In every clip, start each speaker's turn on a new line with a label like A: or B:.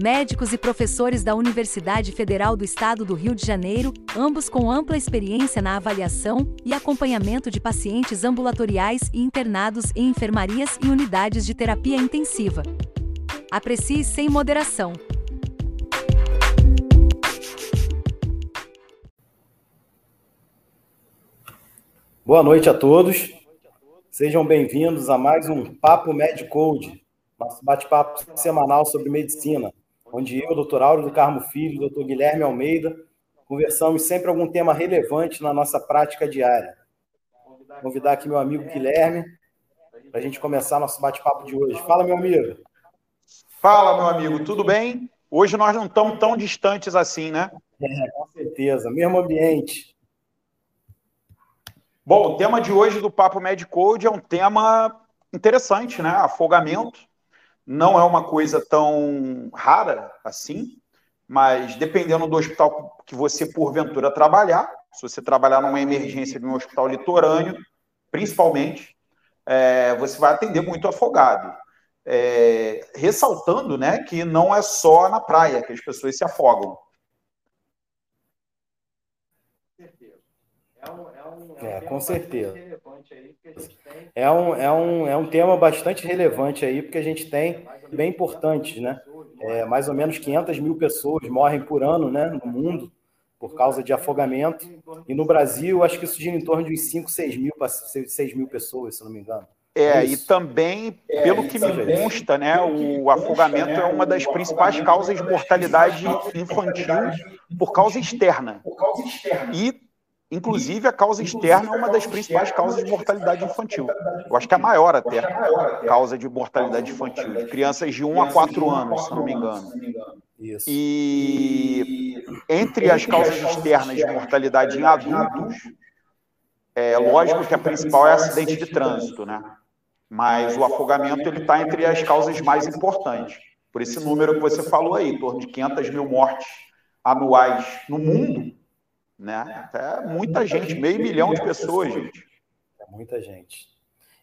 A: médicos e professores da Universidade Federal do Estado do Rio de Janeiro, ambos com ampla experiência na avaliação e acompanhamento de pacientes ambulatoriais e internados em enfermarias e unidades de terapia intensiva. Aprecie sem moderação.
B: Boa noite a todos. Sejam bem-vindos a mais um Papo MedCode, nosso bate-papo semanal sobre medicina onde eu, doutor Áureo do Carmo Filho, doutor Guilherme Almeida, conversamos sempre algum tema relevante na nossa prática diária. Vou convidar aqui meu amigo Guilherme para a gente começar nosso bate-papo de hoje. Fala, meu amigo.
C: Fala, meu amigo, tudo bem? Hoje nós não estamos tão distantes assim, né?
B: É, com certeza, mesmo ambiente.
C: Bom, o tema de hoje do Papo Medicode é um tema interessante, né? Afogamento não é uma coisa tão rara assim, mas dependendo do hospital que você porventura trabalhar, se você trabalhar numa emergência de um hospital litorâneo, principalmente, é, você vai atender muito afogado. É, ressaltando né, que não é só na praia que as pessoas se afogam.
B: É, com certeza. É um, é, um, é um tema bastante relevante aí, porque a gente tem, bem importante, né? É, mais ou menos 500 mil pessoas morrem por ano né, no mundo por causa de afogamento. E no Brasil, acho que isso gira em torno de 5, 6 mil, 6 mil pessoas, se não me engano.
C: É, e também, é, pelo que me consta, né, o afogamento é uma das principais causas de mortalidade infantil por causa externa. E Inclusive, a causa externa é uma das principais causas de mortalidade infantil. Eu acho que é a maior até causa de mortalidade infantil, de crianças de 1 a 4 anos, se não me engano. E entre as causas externas de mortalidade em adultos, é lógico que a principal é acidente de trânsito, né? Mas o afogamento ele está entre as causas mais importantes. Por esse número que você falou aí, em torno de 500 mil mortes anuais no mundo, né? É muita gente, meio milhão de pessoas, gente.
B: É muita gente.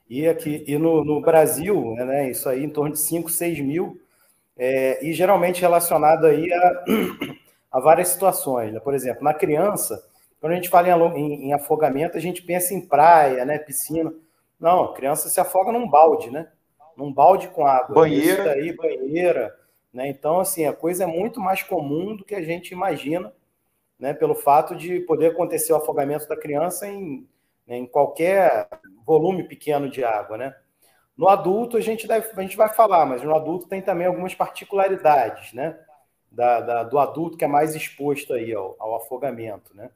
B: E aqui e no, no Brasil, né, isso aí em torno de 5, 6 mil, é, e geralmente relacionado aí a, a várias situações. Né? Por exemplo, na criança, quando a gente fala em, em, em, afogamento, a gente pensa em praia, né, piscina. Não, criança se afoga num balde, né? Num balde com água.
C: Banheira.
B: Daí, banheira. Né? Então, assim, a coisa é muito mais comum do que a gente imagina né, pelo fato de poder acontecer o afogamento da criança em, né, em qualquer volume pequeno de água. Né? No adulto, a gente, deve, a gente vai falar, mas no adulto tem também algumas particularidades né, da, da do adulto que é mais exposto aí ao, ao afogamento. Né?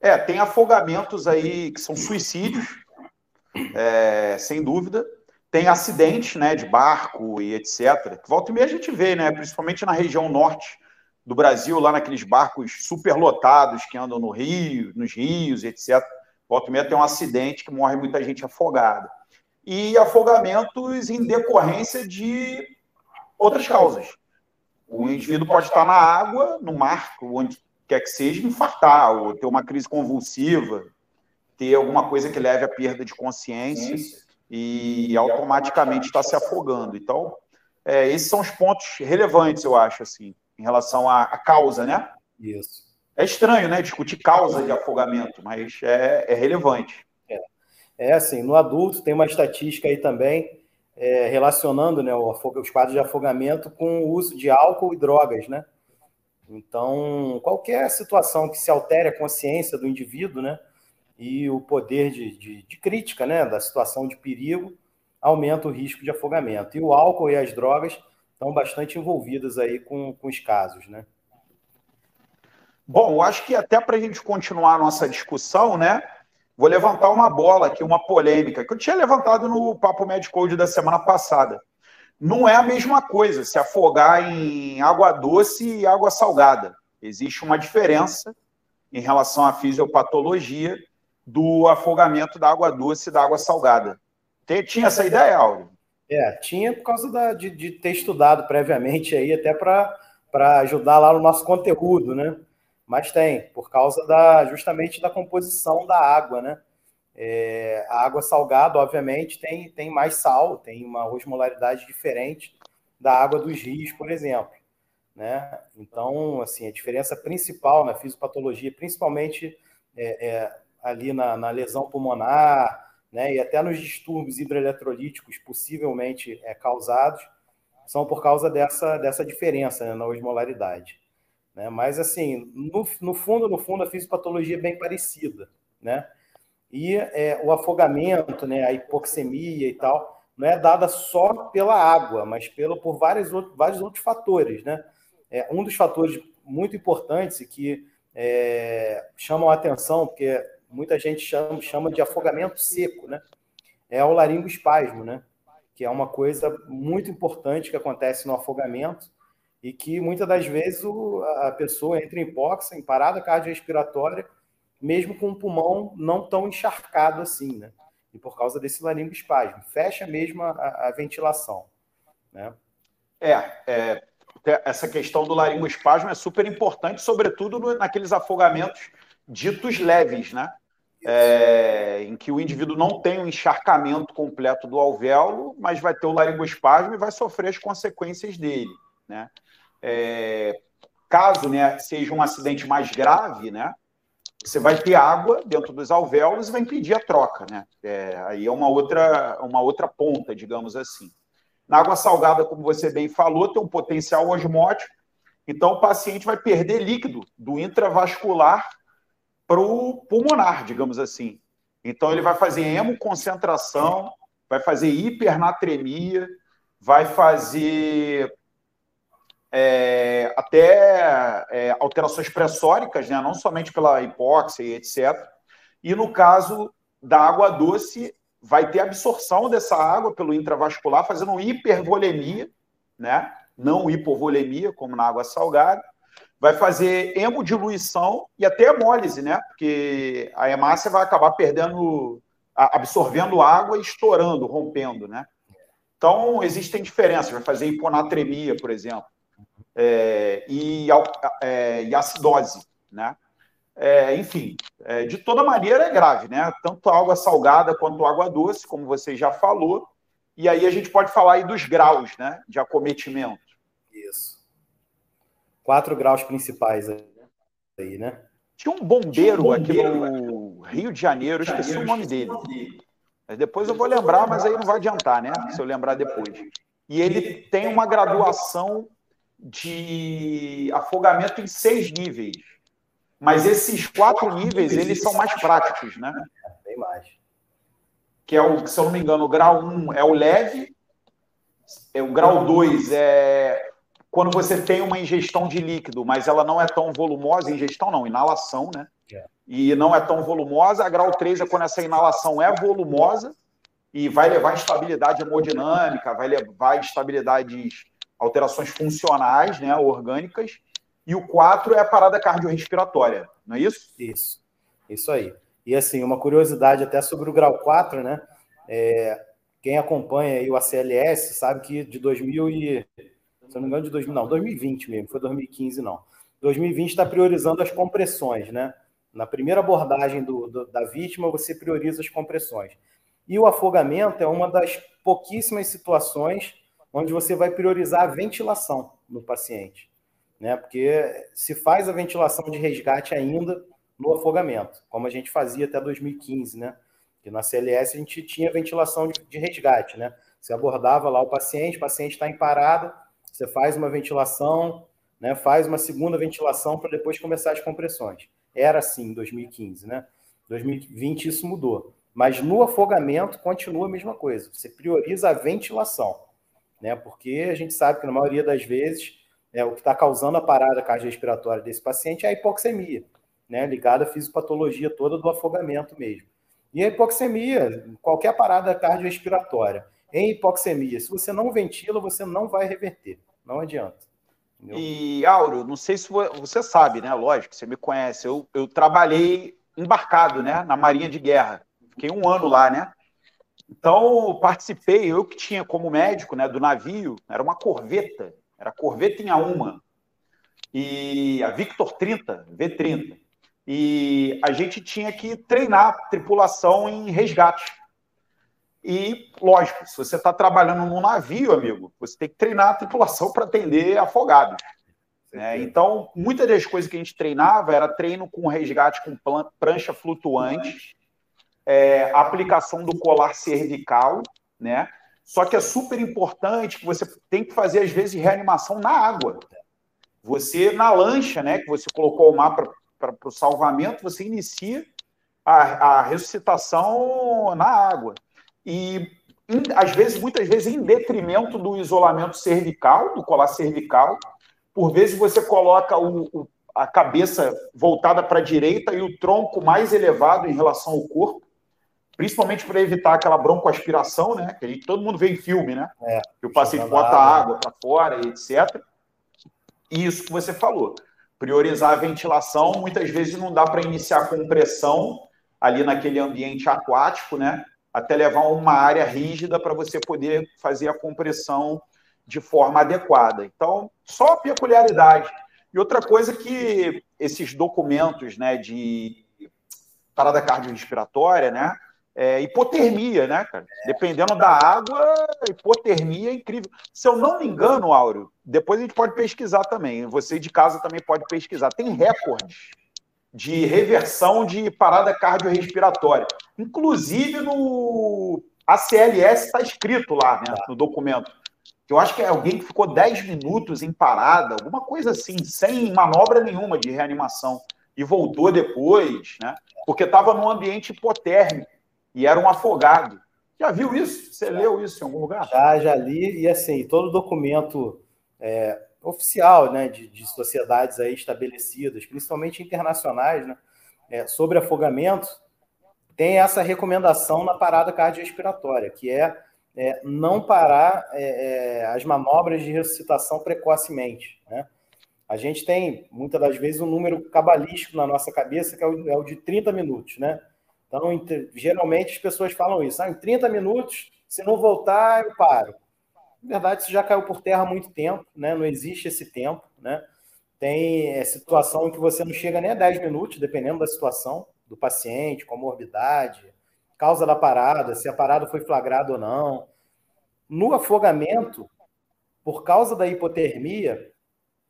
C: É, tem afogamentos aí que são suicídios, é, sem dúvida. Tem acidentes né, de barco e etc. Volta e meia a gente vê, né, principalmente na região norte do Brasil, lá naqueles barcos superlotados que andam no Rio, nos rios, etc. Volta e meia tem um acidente que morre muita gente afogada. E afogamentos em decorrência de outras causas. O indivíduo pode estar na água, no mar, onde quer que seja, infartar, ou ter uma crise convulsiva, ter alguma coisa que leve à perda de consciência e automaticamente está se afogando. Então, é, esses são os pontos relevantes, eu acho, assim em relação à, à causa, né?
B: Isso.
C: É estranho, né? Discutir causa de afogamento, mas é, é relevante.
B: É. é assim, no adulto tem uma estatística aí também é, relacionando né, os quadros de afogamento com o uso de álcool e drogas, né? Então, qualquer situação que se altere a consciência do indivíduo, né? E o poder de, de, de crítica, né? Da situação de perigo, aumenta o risco de afogamento. E o álcool e as drogas estão bastante envolvidas aí com, com os casos, né?
C: Bom, acho que até para a gente continuar a nossa discussão, né? Vou levantar uma bola aqui, uma polêmica, que eu tinha levantado no Papo Medcode da semana passada. Não é a mesma coisa se afogar em água doce e água salgada. Existe uma diferença em relação à fisiopatologia do afogamento da água doce e da água salgada. Tinha essa ideia, Áureo?
B: É, tinha por causa da, de, de, ter estudado previamente aí, até para ajudar lá no nosso conteúdo, né? Mas tem, por causa da justamente da composição da água, né? É, a água salgada, obviamente, tem, tem mais sal, tem uma osmolaridade diferente da água dos rios, por exemplo. Né? Então, assim, a diferença principal na fisiopatologia, principalmente é, é, ali na, na, lesão pulmonar, né, e até nos distúrbios hidroeletrolíticos possivelmente é, causados, são por causa dessa, dessa diferença né, na osmolaridade. Né? Mas, assim, no, no fundo, no fundo, a fisiopatologia é bem parecida, né? E é, o afogamento, né, a hipoxemia e tal, não é dada só pela água, mas pelo, por vários outros, vários outros fatores. Né? É, um dos fatores muito importantes que é, chamam a atenção, porque muita gente chama, chama de afogamento seco, né? é o laringoespasmo, né? que é uma coisa muito importante que acontece no afogamento e que muitas das vezes o, a pessoa entra em hipóxia, em parada cardiorrespiratória, mesmo com o pulmão não tão encharcado assim, né? E por causa desse laringoespasmo. Fecha mesmo a, a ventilação, né?
C: É, é, essa questão do laringoespasmo é super importante, sobretudo no, naqueles afogamentos ditos leves, né? É, em que o indivíduo não tem o um encharcamento completo do alvéolo, mas vai ter o laringoespasmo e vai sofrer as consequências dele, né? É, caso né, seja um acidente mais grave, né? você vai ter água dentro dos alvéolos e vai impedir a troca, né? É, aí é uma outra, uma outra ponta, digamos assim. Na água salgada, como você bem falou, tem um potencial osmótico, então o paciente vai perder líquido do intravascular para o pulmonar, digamos assim. Então ele vai fazer hemoconcentração, vai fazer hipernatremia, vai fazer é, até é, alterações pressóricas, né, não somente pela hipóxia e etc. E no caso da água doce, vai ter absorção dessa água pelo intravascular, fazendo hipervolemia, né, não hipovolemia, como na água salgada. Vai fazer hemodiluição e até hemólise, né? Porque a hemácia vai acabar perdendo, absorvendo água e estourando, rompendo, né? Então, existem diferenças. Vai fazer hiponatremia, por exemplo é, e, é, e acidose, né? É, enfim, é, de toda maneira é grave, né? Tanto água salgada quanto água doce, como você já falou. E aí a gente pode falar aí dos graus, né? De acometimento.
B: Isso. Quatro graus principais aí, né?
C: Tinha um bombeiro, um bombeiro aqui no Rio de Janeiro, esqueci o nome dele. Mas depois eu vou lembrar, mas aí não vai adiantar, né? Se eu lembrar depois. E ele tem uma graduação de afogamento em seis níveis. Mas esses quatro níveis, eles são mais práticos, né?
B: Bem mais.
C: Que é o, se eu não me engano, o grau 1 um é o leve, é o grau 2 é quando você tem uma ingestão de líquido, mas ela não é tão volumosa, ingestão não, inalação, né? É. E não é tão volumosa. A grau 3 é quando essa inalação é volumosa e vai levar instabilidade hemodinâmica, vai levar instabilidades alterações funcionais, né, orgânicas, e o 4 é a parada cardiorrespiratória, não é isso?
B: Isso, isso aí. E assim, uma curiosidade até sobre o grau 4, né? É, quem acompanha aí o ACLS sabe que de 2000 e... Se não me engano, de 2000, não, 2020 mesmo, foi 2015 não. 2020 está priorizando as compressões, né? Na primeira abordagem do, do, da vítima, você prioriza as compressões. E o afogamento é uma das pouquíssimas situações onde você vai priorizar a ventilação no paciente, né? Porque se faz a ventilação de resgate ainda no afogamento, como a gente fazia até 2015, né? Que na CLS a gente tinha ventilação de, de resgate, né? Você abordava lá o paciente, o paciente está em parada, você faz uma ventilação, né? Faz uma segunda ventilação para depois começar as compressões. Era assim em 2015, né? 2020 isso mudou. Mas no afogamento continua a mesma coisa. Você prioriza a ventilação né? Porque a gente sabe que na maioria das vezes é, o que está causando a parada cardiorrespiratória desse paciente é a hipoxemia, né? Ligada à fisiopatologia toda do afogamento mesmo. E a hipoxemia, qualquer parada cardiorrespiratória, em hipoxemia, se você não ventila, você não vai reverter, não adianta.
C: E, Áureo, não sei se você sabe, né? Lógico, você me conhece. Eu, eu trabalhei embarcado, né? Na Marinha de Guerra. Fiquei um ano lá, né? Então, participei, eu que tinha como médico, né, do navio, era uma corveta, era corveta em uma e a Victor 30, V30. E a gente tinha que treinar tripulação em resgate. E, lógico, se você está trabalhando num navio, amigo, você tem que treinar a tripulação para atender afogados. Né? Então, muitas das coisas que a gente treinava era treino com resgate com prancha flutuante, é, aplicação do colar cervical, né? Só que é super importante que você tem que fazer, às vezes, reanimação na água. Você, na lancha, né, que você colocou o mapa para o salvamento, você inicia a, a ressuscitação na água. E, às vezes, muitas vezes, em detrimento do isolamento cervical, do colar cervical, por vezes você coloca o, o, a cabeça voltada para a direita e o tronco mais elevado em relação ao corpo principalmente para evitar aquela broncoaspiração, né? Que a gente, todo mundo vê em filme, né? É, que o paciente bota água para fora e etc. E isso que você falou. Priorizar a ventilação, muitas vezes não dá para iniciar com pressão ali naquele ambiente aquático, né? Até levar uma área rígida para você poder fazer a compressão de forma adequada. Então, só peculiaridade. E outra coisa que esses documentos, né, de parada cardiorrespiratória, né, é, hipotermia, né, cara? Dependendo da água, hipotermia é incrível. Se eu não me engano, Áureo, depois a gente pode pesquisar também. Você de casa também pode pesquisar. Tem recordes de reversão de parada cardiorrespiratória. Inclusive no ACLS está escrito lá, né, no documento. Eu acho que é alguém que ficou 10 minutos em parada, alguma coisa assim, sem manobra nenhuma de reanimação. E voltou depois, né? Porque estava num ambiente hipotérmico e era um afogado. Já viu isso? Você leu isso em algum lugar?
B: Já, já li, e assim, todo documento é, oficial né, de, de, sociedades aí estabelecidas, principalmente internacionais, né, é, sobre afogamento, tem essa recomendação na parada cardiorrespiratória, que é, é não parar é, é, as manobras de ressuscitação precocemente. Né? A gente tem, muitas das vezes, um número cabalístico na nossa cabeça, que é o, é o de 30 minutos, né? Então, geralmente as pessoas falam isso. Ah, em 30 minutos, se não voltar, eu paro. Na verdade, isso já caiu por terra há muito tempo, né? não existe esse tempo. Né? Tem é, situação em que você não chega nem a 10 minutos, dependendo da situação do paciente, comorbidade, causa da parada, se a parada foi flagrada ou não. No afogamento, por causa da hipotermia,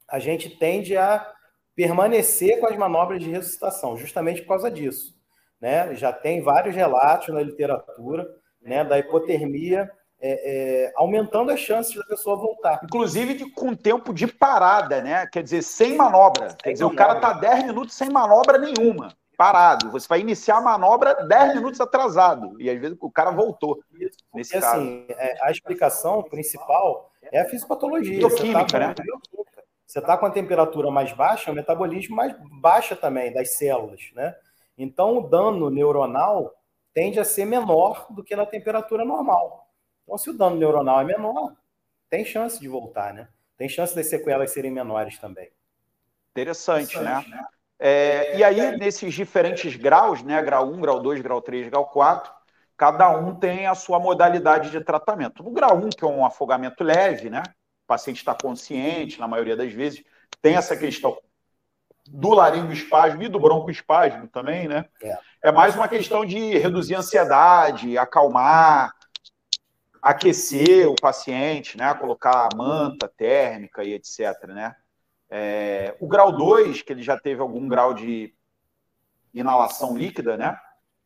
B: a gente tende a permanecer com as manobras de ressuscitação, justamente por causa disso né? Já tem vários relatos na literatura, né, da hipotermia é, é, aumentando as chances da pessoa voltar.
C: Inclusive de, com tempo de parada, né? Quer dizer, sem manobra. Quer dizer, o cara está 10 minutos sem manobra nenhuma, parado. Você vai iniciar a manobra 10 minutos atrasado. E às vezes o cara voltou.
B: Isso, nesse porque, caso. assim, é, a explicação principal é a fisiopatologia.
C: Bioquímica, tá né?
B: Você está com a temperatura mais baixa, o metabolismo mais baixa também das células, né? Então, o dano neuronal tende a ser menor do que na temperatura normal. Então, se o dano neuronal é menor, tem chance de voltar, né? Tem chance das sequelas serem menores também.
C: Interessante, Interessante né? né? É, e aí, nesses diferentes graus, né? Grau 1, grau 2, grau 3, grau 4, cada um tem a sua modalidade de tratamento. No grau 1, que é um afogamento leve, né? O paciente está consciente, na maioria das vezes, tem essa questão do laringoespasmo e do broncoespasmo também, né? É. é mais uma questão de reduzir a ansiedade, acalmar, aquecer o paciente, né? Colocar manta térmica e etc, né? É, o grau 2, que ele já teve algum grau de inalação líquida, né?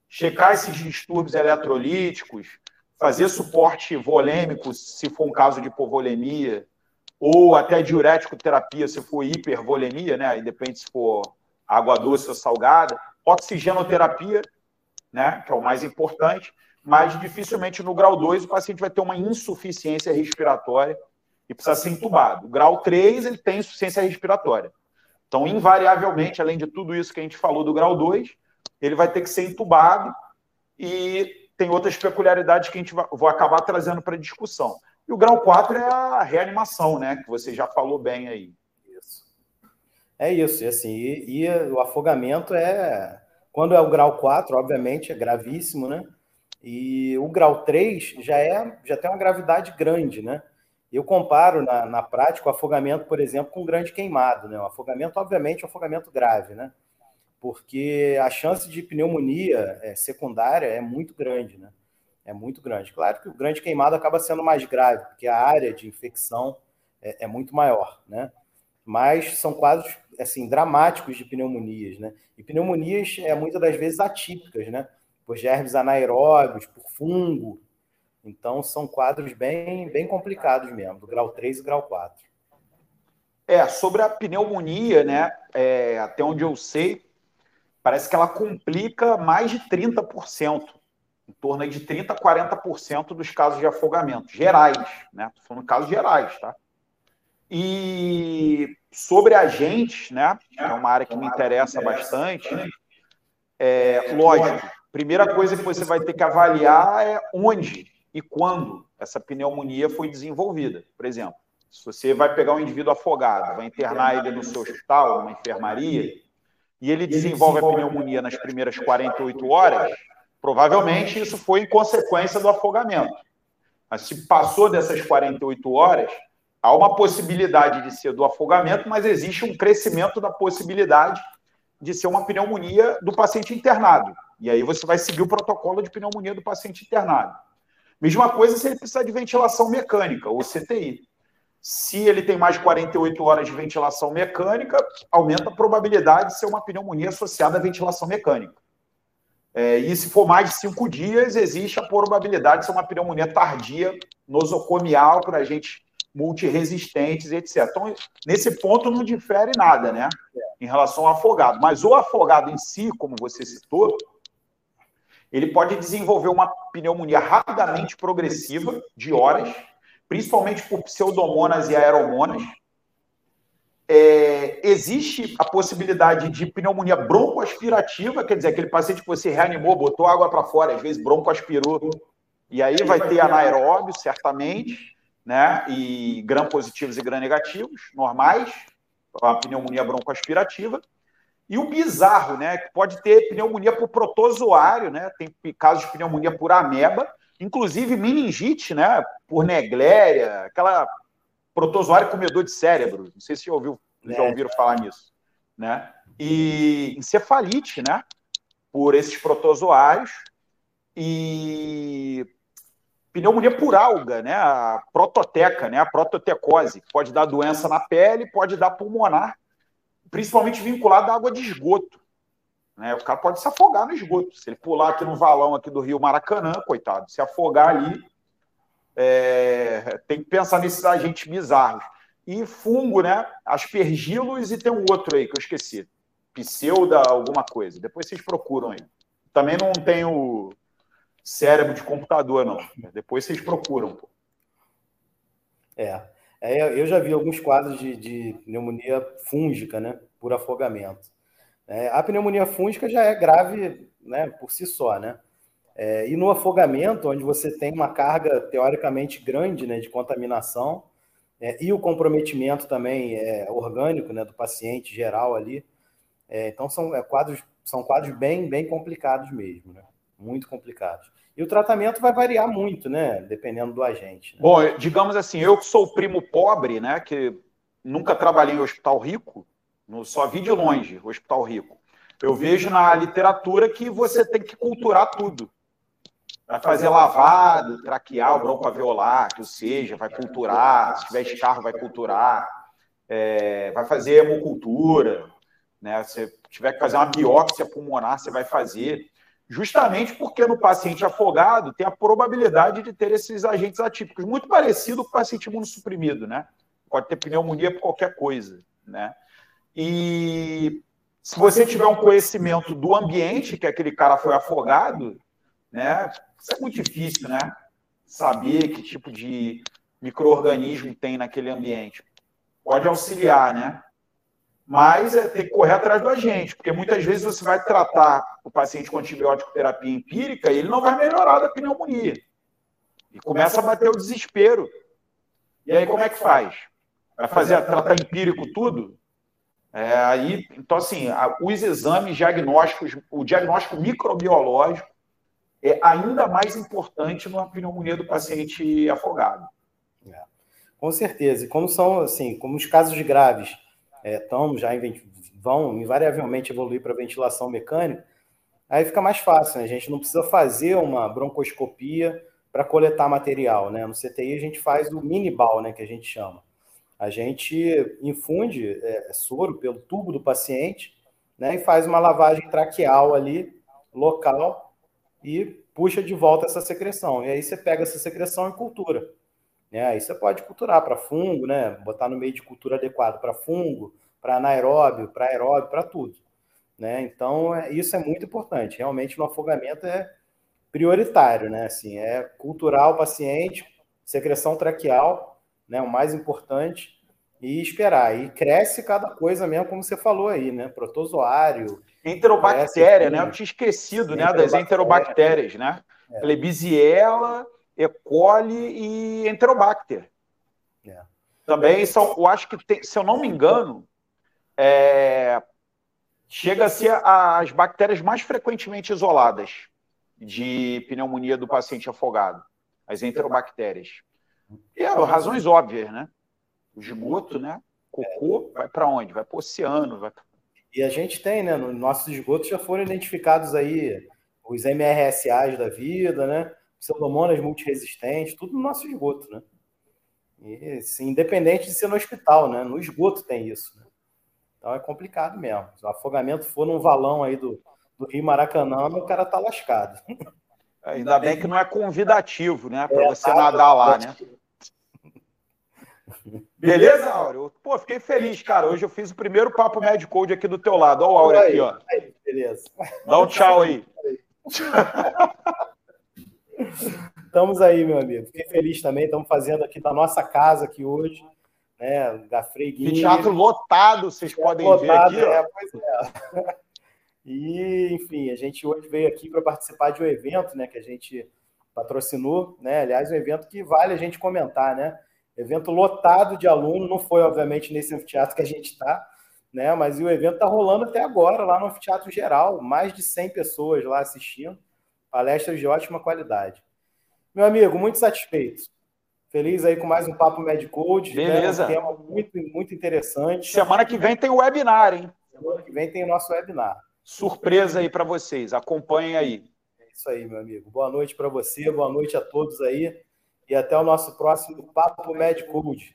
C: Checar esses distúrbios eletrolíticos, fazer suporte volêmico, se for um caso de hipovolemia, ou até diurético terapia se for hipervolemia, né? Aí depende se for água doce ou salgada. Oxigenoterapia, né? Que é o mais importante, mas dificilmente no grau 2 o paciente vai ter uma insuficiência respiratória e precisa ser entubado. O grau 3 ele tem insuficiência respiratória. Então, invariavelmente, além de tudo isso que a gente falou do grau 2, ele vai ter que ser entubado e tem outras peculiaridades que a gente vai, vou acabar trazendo para discussão. E o grau 4 é a reanimação, né? Que você já falou bem aí.
B: É isso, e assim, e, e, o afogamento é. Quando é o grau 4, obviamente, é gravíssimo, né? E o grau 3 já é já tem uma gravidade grande, né? Eu comparo na, na prática o afogamento, por exemplo, com um grande queimado, né? O afogamento, obviamente, é um afogamento grave, né? Porque a chance de pneumonia é, secundária é muito grande, né? É muito grande. Claro que o grande queimado acaba sendo mais grave, porque a área de infecção é, é muito maior, né? Mas são quadros assim dramáticos de pneumonias, né? E pneumonias é muitas das vezes atípicas, né? Por germes anaeróbios, por fungo. Então são quadros bem bem complicados mesmo, do grau 3 e grau 4.
C: É, sobre a pneumonia, né? É, até onde eu sei, parece que ela complica mais de 30%, em torno de 30% a 40% dos casos de afogamento, gerais, né? Estou falando casos gerais, tá? E sobre agentes, né? Que é uma área que me interessa bastante. É, lógico, primeira coisa que você vai ter que avaliar é onde e quando essa pneumonia foi desenvolvida. Por exemplo, se você vai pegar um indivíduo afogado, vai internar ele no seu hospital, numa enfermaria, e ele desenvolve a pneumonia nas primeiras 48 horas, provavelmente isso foi em consequência do afogamento. Mas se passou dessas 48 horas, há uma possibilidade de ser do afogamento, mas existe um crescimento da possibilidade de ser uma pneumonia do paciente internado. E aí você vai seguir o protocolo de pneumonia do paciente internado. Mesma coisa se ele precisar de ventilação mecânica, ou CTI. Se ele tem mais de 48 horas de ventilação mecânica, aumenta a probabilidade de ser uma pneumonia associada à ventilação mecânica. É, e se for mais de cinco dias, existe a probabilidade de ser uma pneumonia tardia nosocomial para a gente multiresistentes, etc. Então, nesse ponto não difere nada, né? Em relação ao afogado. Mas o afogado em si, como você citou, ele pode desenvolver uma pneumonia rapidamente progressiva, de horas, principalmente por pseudomonas e aeromonas. É, existe a possibilidade de pneumonia broncoaspirativa, quer dizer, aquele paciente que você reanimou, botou água para fora, às vezes broncoaspirou, e aí vai ter anaeróbio, certamente né? E gram positivos e gram negativos, normais, a pneumonia broncoaspirativa. E o bizarro, né? Que pode ter pneumonia por protozoário, né? Tem casos de pneumonia por ameba, inclusive meningite, né? Por negléria, aquela protozoário comedor de cérebro. Não sei se já, ouviu, já ouviram falar nisso, né? E encefalite, né? Por esses protozoários. E pneumonia por alga, né? A prototeca, né? A prototecose, que pode dar doença na pele, pode dar pulmonar, principalmente vinculado à água de esgoto. Né? O cara pode se afogar no esgoto. Se ele pular aqui no valão aqui do Rio Maracanã, coitado, se afogar ali, é... tem que pensar nesses agentes bizarros. E fungo, né? Aspergilos e tem um outro aí que eu esqueci. Pseuda alguma coisa. Depois vocês procuram aí. Também não tenho cérebro de computador, não. Depois vocês procuram.
B: É. é eu já vi alguns quadros de, de pneumonia fúngica, né? Por afogamento. É, a pneumonia fúngica já é grave né, por si só, né? É, e no afogamento, onde você tem uma carga teoricamente grande né, de contaminação, é, e o comprometimento também é, orgânico né, do paciente geral ali. É, então são quadros, são quadros bem, bem complicados mesmo. Né? Muito complicados. E o tratamento vai variar muito, né? Dependendo do agente. Né?
C: Bom, digamos assim, eu que sou primo pobre, né? Que nunca trabalhei em hospital rico, só vi de longe o hospital rico. Eu vejo na literatura que você tem que culturar tudo. Vai fazer lavado, traqueal, broncoalveolar, que seja, vai culturar, se tiver escarro, vai culturar, é, vai fazer hemocultura, né? Se tiver que fazer uma biópsia pulmonar, você vai fazer justamente porque no paciente afogado tem a probabilidade de ter esses agentes atípicos, muito parecido com o paciente imunossuprimido, né? Pode ter pneumonia por qualquer coisa, né? E se você tiver um conhecimento do ambiente que aquele cara foi afogado, né? Isso é muito difícil, né? Saber que tipo de microorganismo tem naquele ambiente. Pode auxiliar, né? Mas é ter que correr atrás do agente, porque muitas vezes você vai tratar o paciente com antibiótico terapia empírica e ele não vai melhorar da pneumonia. E começa a bater o desespero. E aí como é que faz? Vai fazer tratar empírico tudo? É, aí, então, assim, os exames diagnósticos, o diagnóstico microbiológico é ainda mais importante numa pneumonia do paciente afogado.
B: É, com certeza. E como são, assim, como os casos graves é, estão já vão invariavelmente evoluir para ventilação mecânica, aí fica mais fácil, né? A gente não precisa fazer uma broncoscopia para coletar material, né? No CTI a gente faz o minibal, né, que a gente chama. A gente infunde é, soro pelo tubo do paciente, né, e faz uma lavagem traqueal ali, local, e puxa de volta essa secreção. E aí você pega essa secreção e cultura. Né? Aí você pode culturar para fungo, né? Botar no meio de cultura adequado para fungo, para anaeróbio, para aeróbio, para tudo. Né? Então, é, isso é muito importante. Realmente, no afogamento é prioritário, né? Assim, é culturar o paciente, secreção traqueal, né? O mais importante, e esperar. E cresce cada coisa mesmo, como você falou aí, né? Protozoário.
C: Enterobactéria, né? Eu tinha esquecido, né? Das enterobactérias, né? É. Klebsiella, E. coli e Enterobacter. É. Também são, eu acho que tem, se eu não me engano, é, chega a ser as bactérias mais frequentemente isoladas de pneumonia do paciente afogado, as enterobactérias. E é, razões óbvias, né? O esgoto, né? Cocô vai para onde? Vai para o oceano. Vai...
B: E a gente tem, né? Nos nossos esgotos já foram identificados aí os MRSAs da vida, né? Pseudomonas multiresistentes, tudo no nosso esgoto, né? E, assim, independente de ser no hospital, né? No esgoto tem isso, né? Então é complicado mesmo. Se o afogamento for num valão aí do, do Rio Maracanã, o cara tá lascado.
C: Ainda bem que não é convidativo, né? Para é, você tá, nadar lá, né? Beleza, Áureo? Pô, fiquei feliz, cara. Hoje eu fiz o primeiro papo Mad Code aqui do teu lado. Olha o Áureo aqui, ó. Aí, beleza. Dá um tchau aí.
B: Estamos aí, meu amigo. Fiquei feliz também. Estamos fazendo aqui da nossa casa aqui hoje. Né, da Freguinha.
C: Teatro lotado, vocês podem lotado, ver aqui. É, pois é.
B: E, enfim, a gente hoje veio aqui para participar de um evento né, que a gente patrocinou. Né? Aliás, um evento que vale a gente comentar, né? Evento lotado de aluno, não foi, obviamente, nesse anfiteatro que a gente está, né? Mas o evento está rolando até agora, lá no anfiteatro geral, mais de 100 pessoas lá assistindo, palestras de ótima qualidade. Meu amigo, muito satisfeito. Feliz aí com mais um Papo Medicode.
C: Beleza.
B: Né? Um tema muito, muito interessante.
C: Semana que vem tem o webinar, hein?
B: Semana que vem tem o nosso webinar.
C: Surpresa aí para vocês. Acompanhem aí.
B: É isso aí, meu amigo. Boa noite para você, boa noite a todos aí. E até o nosso próximo Papo Med Code.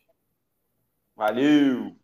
C: Valeu!